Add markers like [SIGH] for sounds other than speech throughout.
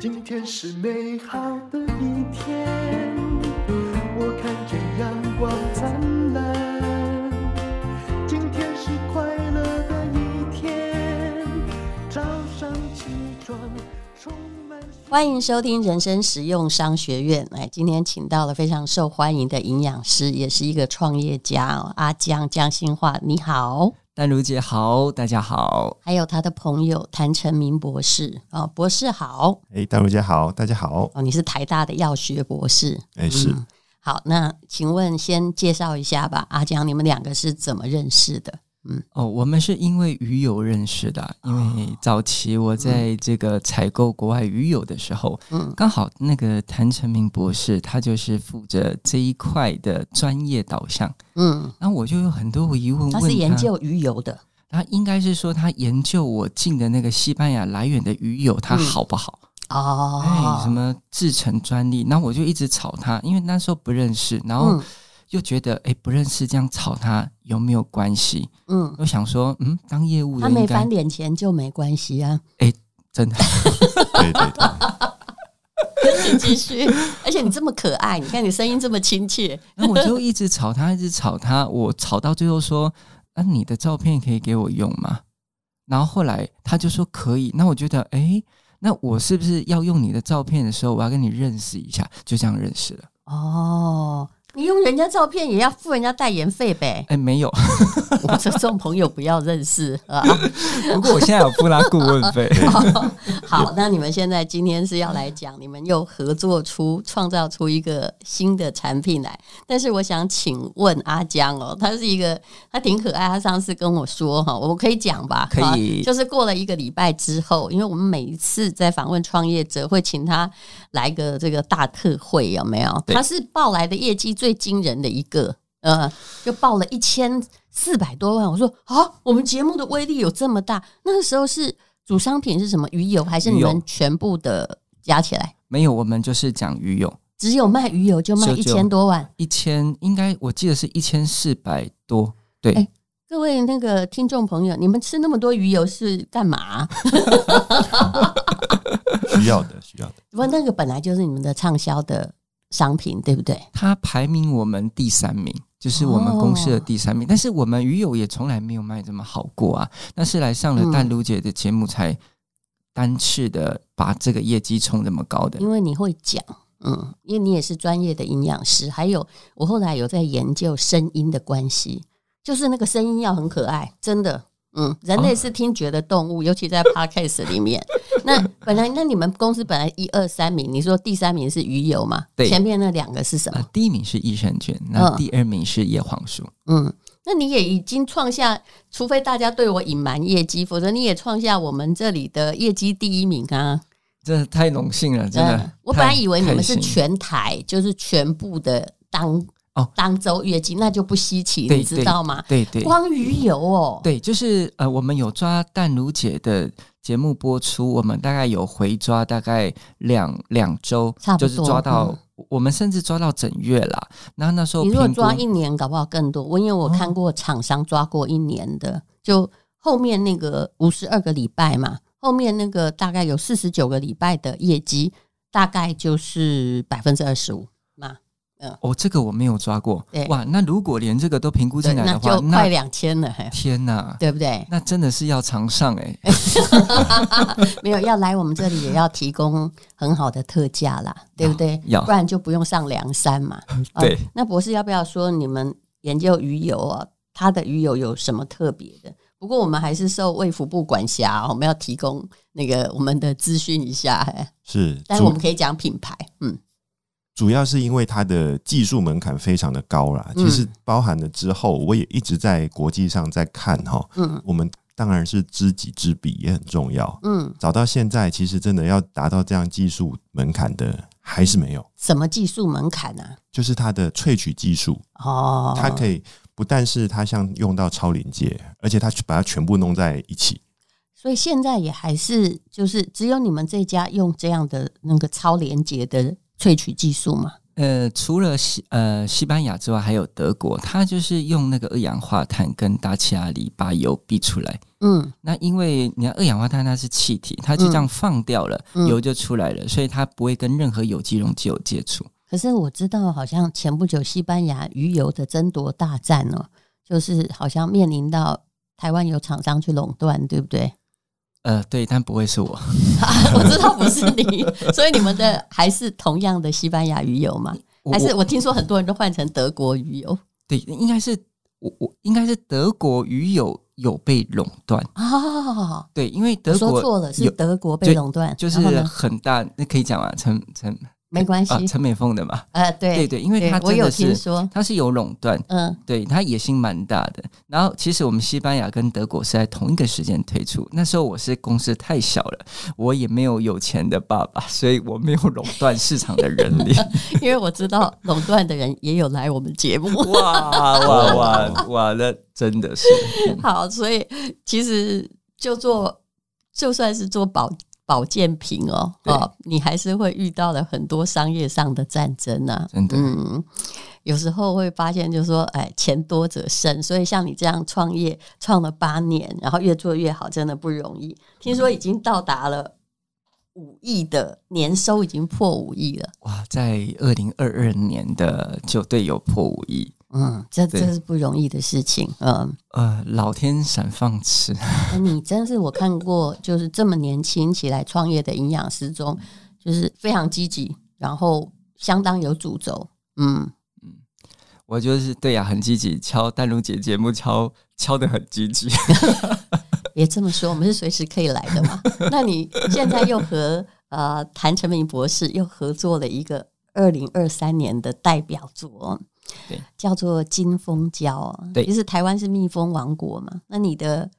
今天是美好的一天，我看见阳光灿烂。今天是快乐的一天，早上起床充满。欢迎收听人生实用商学院。哎，今天请到了非常受欢迎的营养师，也是一个创业家哦，阿江江心话，你好。淡如姐好，大家好，还有他的朋友谭成明博士啊、哦，博士好，哎，淡如姐好，大家好，哦，你是台大的药学博士，哎是、嗯，好，那请问先介绍一下吧，阿江，你们两个是怎么认识的？嗯，哦，我们是因为鱼油认识的，因为早期我在这个采购国外鱼油的时候，嗯，刚好那个谭成明博士他就是负责这一块的专业导向，嗯，然后我就有很多疑问问他，他是研究鱼油的，他应该是说他研究我进的那个西班牙来源的鱼油它好不好？嗯、哦，哎，什么制成专利？然后我就一直吵他，因为那时候不认识，然后。嗯就觉得哎，不认识这样吵他有没有关系？嗯，我想说，嗯，当业务的他没翻脸钱就没关系啊。哎，真的，对 [LAUGHS] 对对，你继续。[LAUGHS] 而且你这么可爱，你看你声音这么亲切，那我就一直吵他，一直吵他。我吵到最后说，啊，你的照片可以给我用吗？然后后来他就说可以。那我觉得，哎，那我是不是要用你的照片的时候，我要跟你认识一下？就这样认识了。哦。你用人家照片也要付人家代言费呗？哎、欸，没有，[LAUGHS] 我说这种朋友不要认识啊。[LAUGHS] 不过我现在有付他顾问费。[LAUGHS] 好，那你们现在今天是要来讲，你们又合作出创造出一个新的产品来。但是我想请问阿江哦，他是一个他挺可爱，他上次跟我说哈，我可以讲吧？可以，就是过了一个礼拜之后，因为我们每一次在访问创业者，会请他来个这个大特会，有没有？他是报来的业绩。最惊人的一个，呃，就报了一千四百多万。我说啊，我们节目的威力有这么大？那个时候是主商品是什么？鱼油还是你们全部的加起来？没有，我们就是讲鱼油，只有卖鱼油就卖一千多万，一千应该我记得是一千四百多。对，欸，各位那个听众朋友，你们吃那么多鱼油是干嘛？[LAUGHS] 需要的，需要的。不过那个本来就是你们的畅销的。商品对不对？它排名我们第三名，就是我们公司的第三名。哦、但是我们鱼友也从来没有卖这么好过啊！那是来上了淡如姐的节目，才单次的把这个业绩冲这么高的。因为你会讲，嗯，因为你也是专业的营养师。还有，我后来有在研究声音的关系，就是那个声音要很可爱，真的。嗯，人类是听觉的动物，哦、尤其在 Podcast 里面。[LAUGHS] 那本来，那你们公司本来一二三名，你说第三名是鱼油嘛？对，前面那两个是什么？呃、第一名是益生菌，那第二名是叶黄素。嗯，那你也已经创下，除非大家对我隐瞒业绩，否则你也创下我们这里的业绩第一名啊！真的太荣幸了，真的。嗯、我本来以为你们是全台，就是全部的当。哦，当周月经那就不稀奇，你知道吗？对对，光鱼油哦，对，就是呃，我们有抓淡如姐的节目播出，我们大概有回抓大概两两周，差不多就是抓到、嗯、我们甚至抓到整月啦。那那时候你如果抓一年，搞不好更多。我因为我看过厂商抓过一年的，哦、就后面那个五十二个礼拜嘛，后面那个大概有四十九个礼拜的业绩，大概就是百分之二十五。嗯、哦，这个我没有抓过。对哇，那如果连这个都评估进来的话，那就快两千了。天哪，对不对？那真的是要常上哎。[LAUGHS] 没有要来我们这里也要提供很好的特价啦，对不对？要，不然就不用上梁山嘛。[LAUGHS] 对、哦，那博士要不要说你们研究鱼油啊？它的鱼油有什么特别的？不过我们还是受卫福部管辖，我们要提供那个我们的资讯一下。是，但是我们可以讲品牌，嗯。主要是因为它的技术门槛非常的高啦，其实包含了之后，我也一直在国际上在看哈。嗯，我们当然是知己知彼也很重要。嗯，找到现在，其实真的要达到这样技术门槛的还是没有。什么技术门槛呢？就是它的萃取技术哦，它可以不但是它像用到超临界，而且它把它全部弄在一起。所以现在也还是就是只有你们这家用这样的那个超连接的。萃取技术嘛？呃，除了西呃西班牙之外，还有德国，它就是用那个二氧化碳跟大气压力把油逼出来。嗯，那因为你看二氧化碳它是气体，它就这样放掉了，嗯、油就出来了，所以它不会跟任何有机溶剂有接触。可是我知道，好像前不久西班牙鱼油的争夺大战哦，就是好像面临到台湾有厂商去垄断，对不对？呃，对，但不会是我。[LAUGHS] 我知道不是你，所以你们的还是同样的西班牙鱼油吗？还是我听说很多人都换成德国鱼油？对，应该是我我应该是德国鱼油有被垄断啊。对，因为德国说错了，是德国被垄断，就是很大，那可以讲啊，陈陈。没关系，陈美凤的嘛，呃，对对对，因为他真的是，他是有垄断，嗯，对他野心蛮大的。然后其实我们西班牙跟德国是在同一个时间推出，那时候我是公司太小了，我也没有有钱的爸爸，所以我没有垄断市场的人力。[LAUGHS] 因为我知道垄断的人也有来我们节目，哇哇哇哇，那真的是 [LAUGHS] 好，所以其实就做就算是做保。保健品哦，对哦，你还是会遇到了很多商业上的战争呢、啊，真的，嗯，有时候会发现，就是说，哎，钱多则胜，所以像你这样创业创了八年，然后越做越好，真的不容易。听说已经到达了五亿的年收，已经破五亿了。哇，在二零二二年的就对有破五亿。嗯，这这是不容易的事情。嗯，呃，老天赏饭吃。你真是我看过，就是这么年轻起来创业的营养师中，就是非常积极，然后相当有主轴。嗯嗯，我就是对呀、啊，很积极，敲淡如姐节目敲敲的很积极。[LAUGHS] 别这么说，我们是随时可以来的嘛。[LAUGHS] 那你现在又和呃谭成明博士又合作了一个二零二三年的代表作。对，叫做金蜂胶。对，其实台湾是蜜蜂王国嘛，那你的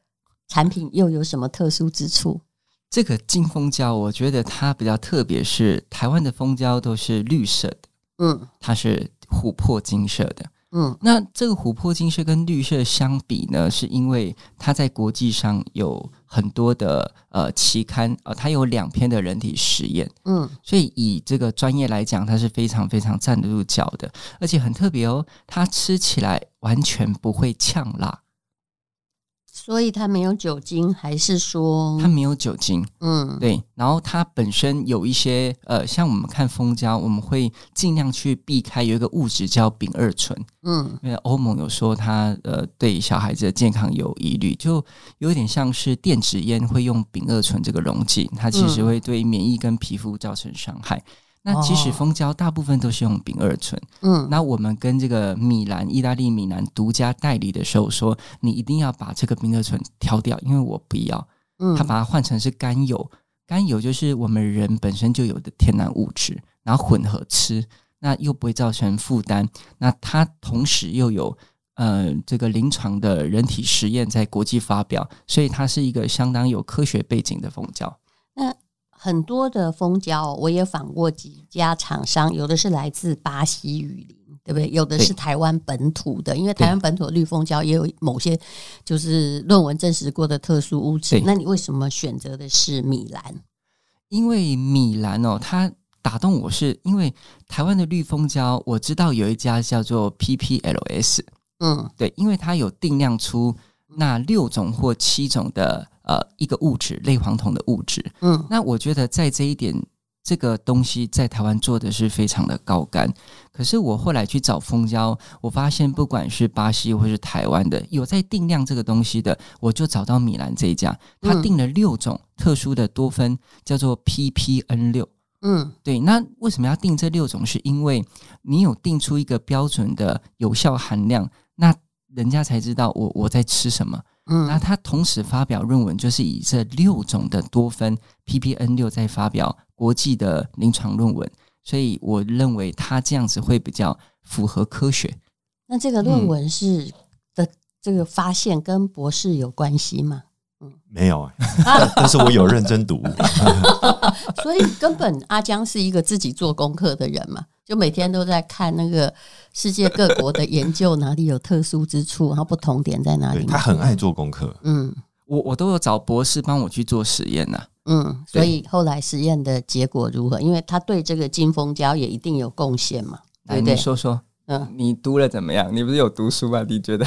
产品又有什么特殊之处？这个金蜂胶，我觉得它比较特别，是台湾的蜂胶都是绿色的，嗯，它是琥珀金色的。嗯，那这个琥珀金色跟绿色相比呢，是因为它在国际上有很多的呃期刊呃，它有两篇的人体实验，嗯，所以以这个专业来讲，它是非常非常站得住脚的，而且很特别哦，它吃起来完全不会呛辣。所以它没有酒精，还是说它没有酒精？嗯，对。然后它本身有一些呃，像我们看蜂胶，我们会尽量去避开有一个物质叫丙二醇。嗯，因为欧盟有说它呃对小孩子的健康有疑虑，就有点像是电子烟会用丙二醇这个溶剂，它其实会对免疫跟皮肤造成伤害。那其实蜂胶大部分都是用丙二醇，嗯，那我们跟这个米兰意大利米兰独家代理的时候说，你一定要把这个丙二醇挑掉，因为我不要，嗯，他把它换成是甘油，甘油就是我们人本身就有的天然物质，然后混合吃，那又不会造成负担，那它同时又有呃这个临床的人体实验在国际发表，所以它是一个相当有科学背景的蜂胶。那很多的蜂胶，我也访过几家厂商，有的是来自巴西雨林，对不对？有的是台湾本土的，因为台湾本土的绿蜂胶也有某些就是论文证实过的特殊物质。那你为什么选择的是米兰？因为米兰哦，它打动我是因为台湾的绿蜂胶，我知道有一家叫做 PPLS，嗯，对，因为它有定量出那六种或七种的。呃，一个物质类黄酮的物质，嗯，那我觉得在这一点，这个东西在台湾做的是非常的高干。可是我后来去找蜂胶，我发现不管是巴西或是台湾的有在定量这个东西的，我就找到米兰这一家，他定了六种特殊的多酚，叫做 PPN 六，嗯，对。那为什么要定这六种？是因为你有定出一个标准的有效含量，那人家才知道我我在吃什么。嗯，那他同时发表论文，就是以这六种的多酚 PPN 六在发表国际的临床论文，所以我认为他这样子会比较符合科学。那这个论文是、嗯、的这个发现跟博士有关系吗？嗯，没有啊，[LAUGHS] 但是我有认真读，[LAUGHS] 所以根本阿江是一个自己做功课的人嘛。就每天都在看那个世界各国的研究，哪里有特殊之处，然后不同点在哪里？他很爱做功课。嗯，我我都有找博士帮我去做实验呐。嗯，所以后来实验的结果如何？因为他对这个金蜂胶也一定有贡献嘛。对，对，你说说，嗯，你读了怎么样？你不是有读书吗？你觉得？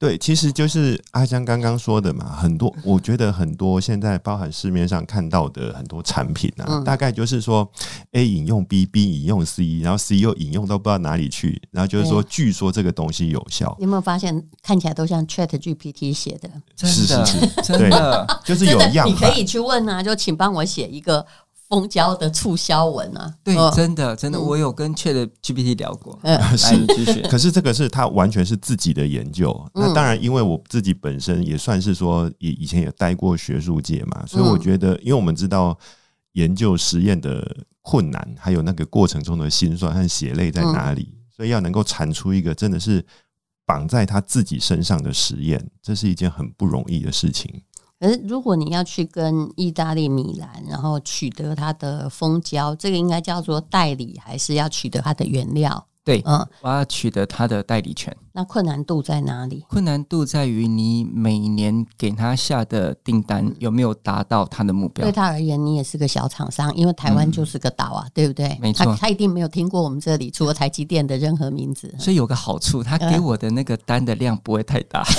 对，其实就是阿香刚刚说的嘛，很多我觉得很多现在包含市面上看到的很多产品啊，嗯、大概就是说 A 引用 B，B 引用 C，然后 C 又引用到不知道哪里去，然后就是说据说这个东西有效。你有没有发现看起来都像 Chat GPT 写的？真的是是是，真的就是有样。你可以去问啊，就请帮我写一个。蜂胶的促销文啊，对，真的真的，我有跟 Chat GPT 聊过。嗯，[LAUGHS] 是，可是这个是他完全是自己的研究。那当然，因为我自己本身也算是说，以以前也待过学术界嘛，所以我觉得，因为我们知道研究实验的困难，还有那个过程中的辛酸和血泪在哪里，所以要能够产出一个真的是绑在他自己身上的实验，这是一件很不容易的事情。可是，如果你要去跟意大利米兰，然后取得它的蜂胶，这个应该叫做代理，还是要取得它的原料？对，嗯，我要取得它的代理权。那困难度在哪里？困难度在于你每年给他下的订单有没有达到他的目标。对他而言，你也是个小厂商，因为台湾就是个岛啊，嗯、对不对？没错，他他一定没有听过我们这里除了台积电的任何名字。所以有个好处，他给我的那个单的量不会太大。[LAUGHS]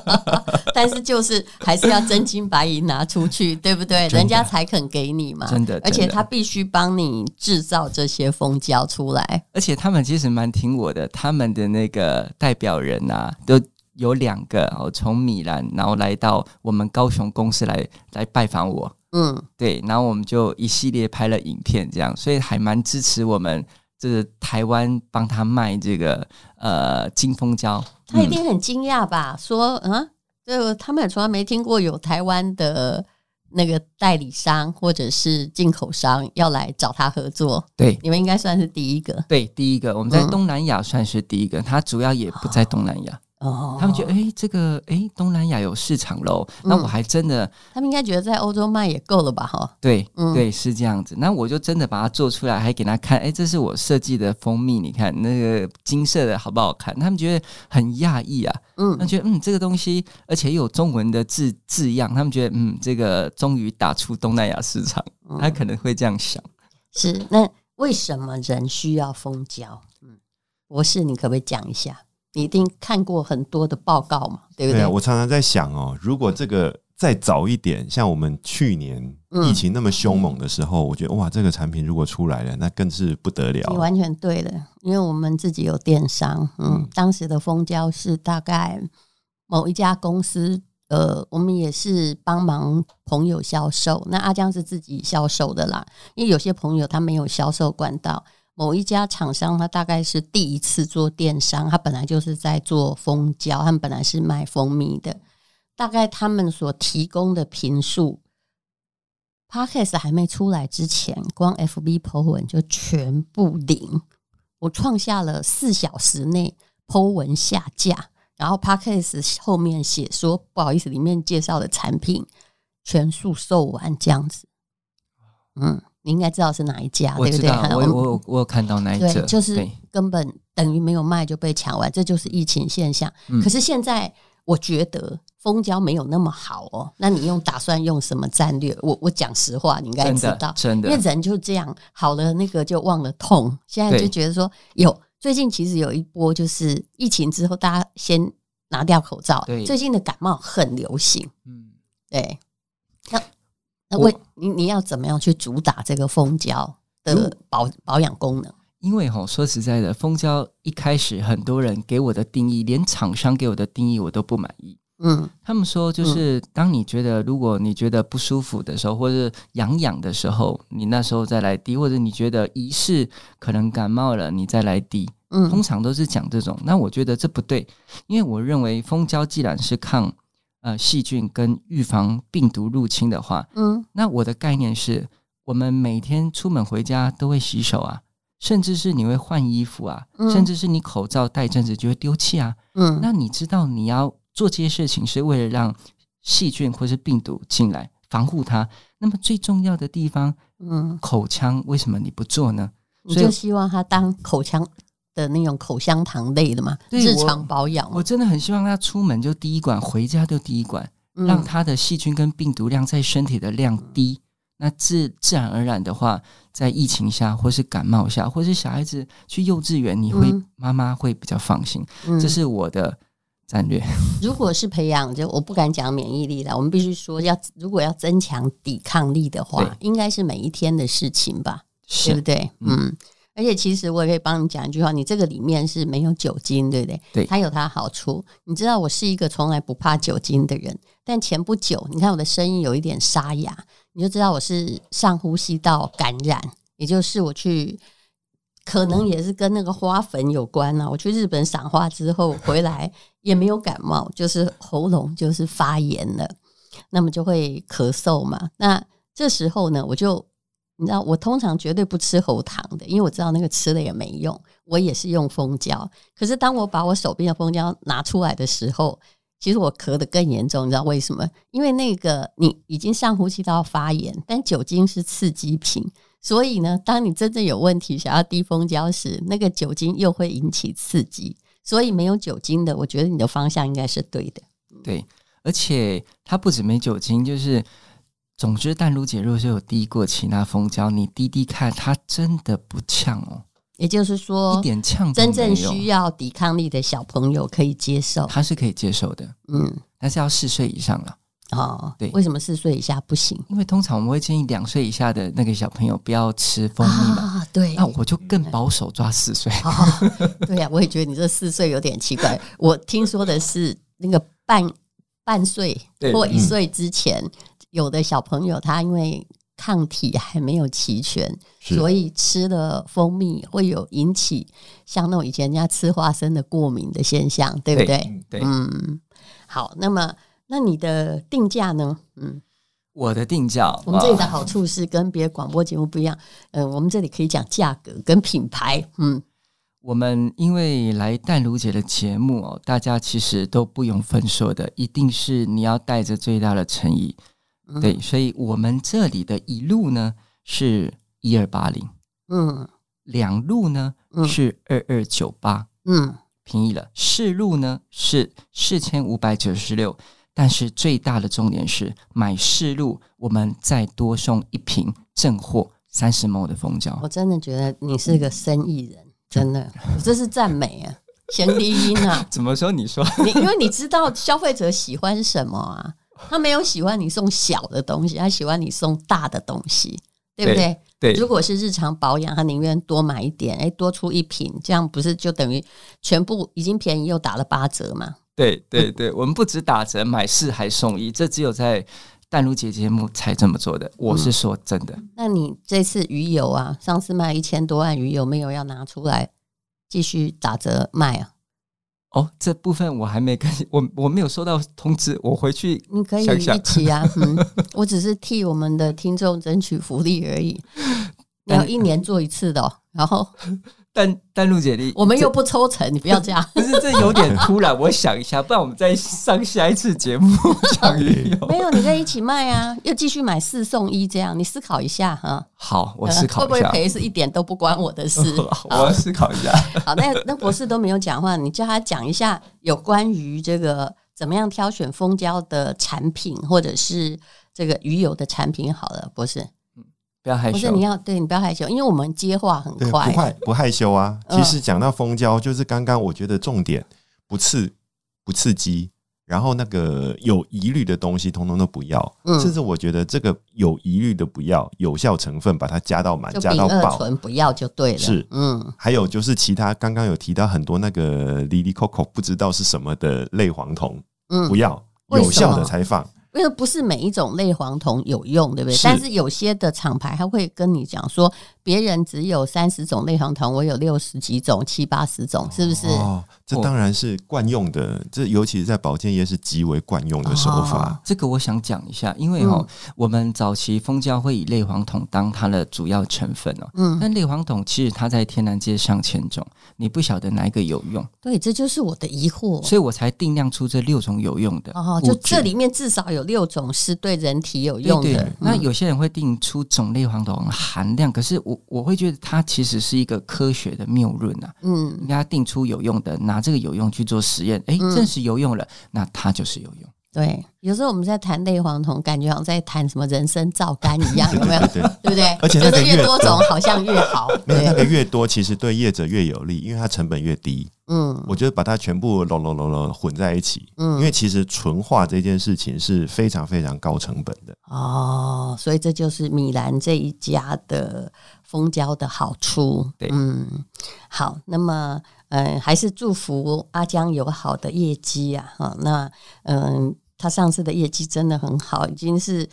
[LAUGHS] 但是就是还是要真金白银拿出去，对不对？人家才肯给你嘛。真的，而且他必须帮你制造这些蜂胶出来。而且他们其实蛮听我的，他们的那个代表人啊，都有两个哦，从米兰然后来到我们高雄公司来来拜访我。嗯，对，然后我们就一系列拍了影片，这样，所以还蛮支持我们这个台湾帮他卖这个呃金蜂胶。他一定很惊讶吧？说啊。就他们也从来没听过有台湾的那个代理商或者是进口商要来找他合作。对，你们应该算是第一个。对，第一个，我们在东南亚算是第一个，嗯、他主要也不在东南亚。哦，他们觉得哎、欸，这个哎、欸，东南亚有市场喽。那我还真的，他们应该觉得在欧洲卖也够了吧？哈，对，嗯、对，是这样子。那我就真的把它做出来，还给他看。哎、欸，这是我设计的蜂蜜，你看那个金色的好不好看？他们觉得很讶异啊。嗯，他们觉得嗯，这个东西而且有中文的字字样，他们觉得嗯，这个终于打出东南亚市场。他可能会这样想。是，那为什么人需要蜂胶？嗯，博士，你可不可以讲一下？你一定看过很多的报告嘛，对不对？对，我常常在想哦，如果这个再早一点，像我们去年疫情那么凶猛的时候，嗯、我觉得哇，这个产品如果出来了，那更是不得了。你完全对的，因为我们自己有电商，嗯，嗯当时的蜂胶是大概某一家公司，呃，我们也是帮忙朋友销售，那阿江是自己销售的啦，因为有些朋友他没有销售管道。某一家厂商，他大概是第一次做电商，他本来就是在做蜂胶，他们本来是卖蜂蜜的。大概他们所提供的坪数，Podcast 还没出来之前，光 FB Po 文就全部零。我创下了四小时内 Po 文下架，然后 Podcast 后面写说不好意思，里面介绍的产品全数售完这样子。嗯。你应该知道是哪一家，对不对？[LAUGHS] 我我我有看到那一家，就是根本等于没有卖就被抢完，这就是疫情现象。可是现在我觉得蜂胶没有那么好哦。那你用打算用什么战略？我我讲实话，你应该知道，真的，因为人就这样好了，那个就忘了痛。现在就觉得说有最近其实有一波，就是疫情之后大家先拿掉口罩，最近的感冒很流行，嗯，对。那为你你要怎么样去主打这个蜂胶的保保养功能？因为哈，说实在的，蜂胶一开始很多人给我的定义，连厂商给我的定义我都不满意。嗯，他们说就是当你觉得如果你觉得不舒服的时候，或者痒痒的时候，你那时候再来滴，或者你觉得疑似可能感冒了，你再来滴。嗯，通常都是讲这种。那我觉得这不对，因为我认为蜂胶既然是抗。呃，细菌跟预防病毒入侵的话，嗯，那我的概念是，我们每天出门回家都会洗手啊，甚至是你会换衣服啊，嗯、甚至是你口罩戴一阵子就会丢弃啊，嗯，那你知道你要做这些事情是为了让细菌或是病毒进来防护它，那么最重要的地方，嗯，口腔为什么你不做呢？你就希望它当口腔。的那种口香糖类的嘛，日常保养。我真的很希望他出门就滴一管，回家就滴一管，嗯、让他的细菌跟病毒量在身体的量低。嗯、那自自然而然的话，在疫情下，或是感冒下，或是小孩子去幼稚园，你会妈妈、嗯、会比较放心。嗯、这是我的战略。[LAUGHS] 如果是培养，就我不敢讲免疫力了，我们必须说要，如果要增强抵抗力的话，应该是每一天的事情吧，对不对？嗯。而且其实我也可以帮你讲一句话，你这个里面是没有酒精，对不对？对，它有它好处。你知道我是一个从来不怕酒精的人，但前不久你看我的声音有一点沙哑，你就知道我是上呼吸道感染，也就是我去可能也是跟那个花粉有关啊。我去日本赏花之后回来也没有感冒，就是喉咙就是发炎了，那么就会咳嗽嘛。那这时候呢，我就。你知道我通常绝对不吃喉糖的，因为我知道那个吃了也没用。我也是用蜂胶，可是当我把我手边的蜂胶拿出来的时候，其实我咳得更严重。你知道为什么？因为那个你已经上呼吸道发炎，但酒精是刺激品，所以呢，当你真正有问题想要滴蜂胶时，那个酒精又会引起刺激。所以没有酒精的，我觉得你的方向应该是对的。对，而且它不止没酒精，就是。总之，淡如姐若是有滴过其他蜂胶，你滴滴看，它真的不呛哦。也就是说，一点呛，真正需要抵抗力的小朋友可以接受，他是可以接受的。嗯，但是要四岁以上了。哦，对，为什么四岁以下不行？因为通常我们会建议两岁以下的那个小朋友不要吃蜂蜜嘛。啊，对。那我就更保守，抓四岁。哦，对呀，我也觉得你这四岁有点奇怪。[LAUGHS] 我听说的是那个半半岁或一岁之前。嗯有的小朋友他因为抗体还没有齐全，所以吃了蜂蜜会有引起像那种以前人家吃花生的过敏的现象，对不对？对，嗯，好，那么那你的定价呢？嗯，我的定价，我们这里的好处是跟别的广播节目不一样，嗯，我们这里可以讲价格跟品牌，嗯，我们因为来淡如姐的节目哦，大家其实都不用分说的，一定是你要带着最大的诚意。对，所以我们这里的一路呢是一二八零，嗯，两路呢是二二九八，嗯，便宜了。四路呢是四千五百九十六，但是最大的重点是买四路，我们再多送一瓶正货三十 ml 的蜂胶。我真的觉得你是个生意人，真的，[LAUGHS] 我这是赞美啊，先低音啊。[LAUGHS] 怎么说？你说你，因为你知道消费者喜欢什么啊？他没有喜欢你送小的东西，他喜欢你送大的东西，对不对？对。如果是日常保养，他宁愿多买一点，哎，多出一瓶，这样不是就等于全部已经便宜又打了八折吗？对对对，我们不止打折，买四还送一，这只有在淡如姐节目才这么做的。我是说真的。嗯，那你这次鱼油啊，上次卖一千多万鱼油，没有要拿出来继续打折卖啊？哦，这部分我还没跟我我没有收到通知，我回去你可以一起啊。嗯，我只是替我们的听众争取福利而已。[LAUGHS] 你要一年做一次的，哦，然后。但但淡如姐，你我们又不抽成，你不要这样。不是，这有点突然，我想一下，不然我们再上下一次节目 [LAUGHS] 讲鱼油。没有，你可以一起卖啊，又继续买四送一这样，你思考一下哈。好，我思考一下。会不会赔是一点都不关我的事。[LAUGHS] 我要思考一下。好，那那博士都没有讲话，你叫他讲一下有关于这个怎么样挑选蜂胶的产品，或者是这个鱼油的产品。好了，博士。不要害羞，不是你要对你不要害羞，因为我们接话很快，不害不害羞啊。其实讲到蜂胶，就是刚刚我觉得重点不刺不刺激，然后那个有疑虑的东西通通都不要，甚至我觉得这个有疑虑的不要，有效成分把它加到满，加到爆，醇不要就对了。是，嗯，还有就是其他刚刚有提到很多那个哩哩扣扣不知道是什么的类黄酮，嗯，不要有效的才放。因为不是每一种类黄酮有用，对不对？是，但是有些的厂牌他会跟你讲说，别人只有三十种类黄酮，我有六十几种、七八十种，是不是？哦，这当然是惯用的，这尤其是在保健业是极为惯用的手法。哦，这个我想讲一下，因为哈，我们早期蜂胶会以类黄酮当它的主要成分哦，嗯，但类黄酮其实它在天然界上千种，你不晓得哪一个有用。对，这就是我的疑惑，所以我才定量出这六种有用的。哦，就这里面至少有。有六种是对人体有用的。对对对，那有些人会定出种类黄酮含量，可是我我会觉得它其实是一个科学的谬论啊。嗯，应该定出有用的，拿这个有用去做实验，哎，证实有用了，那它就是有用。对，有时候我们在谈类黄酮，感觉好像在谈什么人参皂苷一样，[LAUGHS] 有没有？对不对？而且越多种好像越好。没有那个越多，其实对业者越有利，因为它成本越低。嗯，我觉得把它全部搂搂搂搂混在一起，嗯，因为其实纯化这件事情是非常非常高成本的。哦，所以这就是米兰这一家的蜂胶的好处。对，嗯，好，那么嗯，还是祝福阿江有好的业绩啊，哈，那嗯，他上次的业绩真的很好，已经是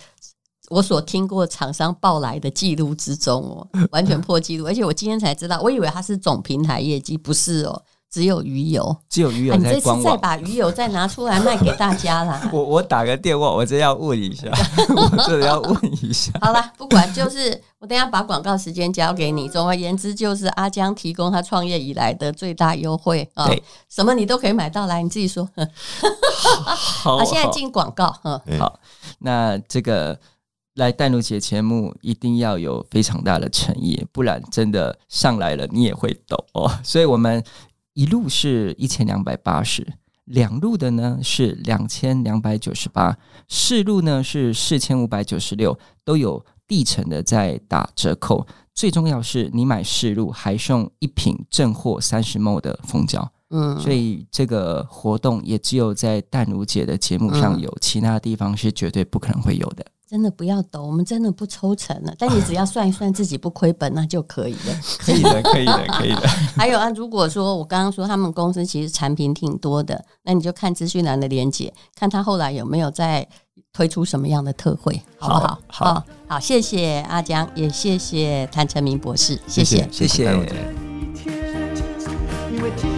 我所听过厂商报来的记录之中哦，完全破纪录，而且我今天才知道，我以为他是总平台业绩，不是哦。只有鱼油，只有鱼油在官网。你这次再把鱼油再拿出来卖给大家啦！[LAUGHS] 我我打个电话，我真要问一下，[LAUGHS] 我真的要问一下。[LAUGHS] 好了，不管，就是我等下把广告时间交给你。总而言之，就是阿江提供他创业以来的最大优惠啊，对什么你都可以买到来，你自己说。好，好，现在进广告。嗯，好，那这个来淡如姐节目一定要有非常大的诚意，不然真的上来了你也会抖哦。所以我们。一路是一千两百八十，两路的呢是两千两百九十八，四路呢是四千五百九十六，都有地层的在打折扣。最重要是你买四路还送一瓶正货三十 ml 的蜂胶，嗯，所以这个活动也只有在淡如姐的节目上有，其他地方是绝对不可能会有的。真的不要抖，我们真的不抽成了。但你只要算一算自己不亏本，那就可以了。[LAUGHS] 可以的，可以的，可以的。[LAUGHS] 还有啊，如果说我刚刚说他们公司其实产品挺多的，那你就看资讯栏的连接，看他后来有没有再推出什么样的特惠，好不好？好，好，好，谢谢阿江，也谢谢谭成明博士，谢谢，谢谢。谢谢。